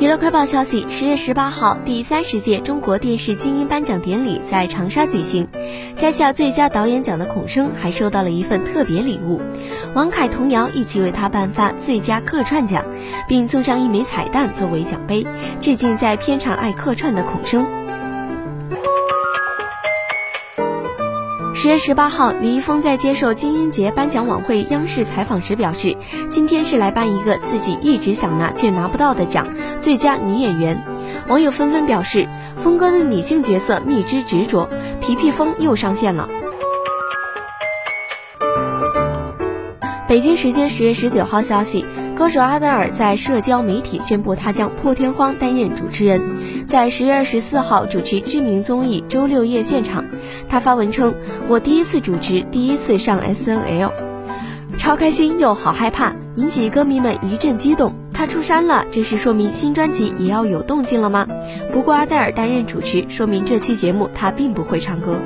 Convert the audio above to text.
娱乐快报消息：十月十八号，第三十届中国电视金鹰颁奖典礼在长沙举行。摘下最佳导演奖的孔笙还收到了一份特别礼物，王凯、童瑶一起为他颁发最佳客串奖，并送上一枚彩蛋作为奖杯，致敬在片场爱客串的孔笙。十月十八号，李易峰在接受金鹰节颁奖晚会央视采访时表示，今天是来颁一个自己一直想拿却拿不到的奖——最佳女演员。网友纷纷表示，峰哥的女性角色蜜汁执着，皮皮风又上线了。北京时间十月十九号消息。歌手阿黛尔在社交媒体宣布，她将破天荒担任主持人，在十月二十四号主持知名综艺《周六夜现场》。他发文称：“我第一次主持，第一次上 S N L，超开心又好害怕，引起歌迷们一阵激动。他出山了，这是说明新专辑也要有动静了吗？不过阿黛尔担任主持，说明这期节目他并不会唱歌。”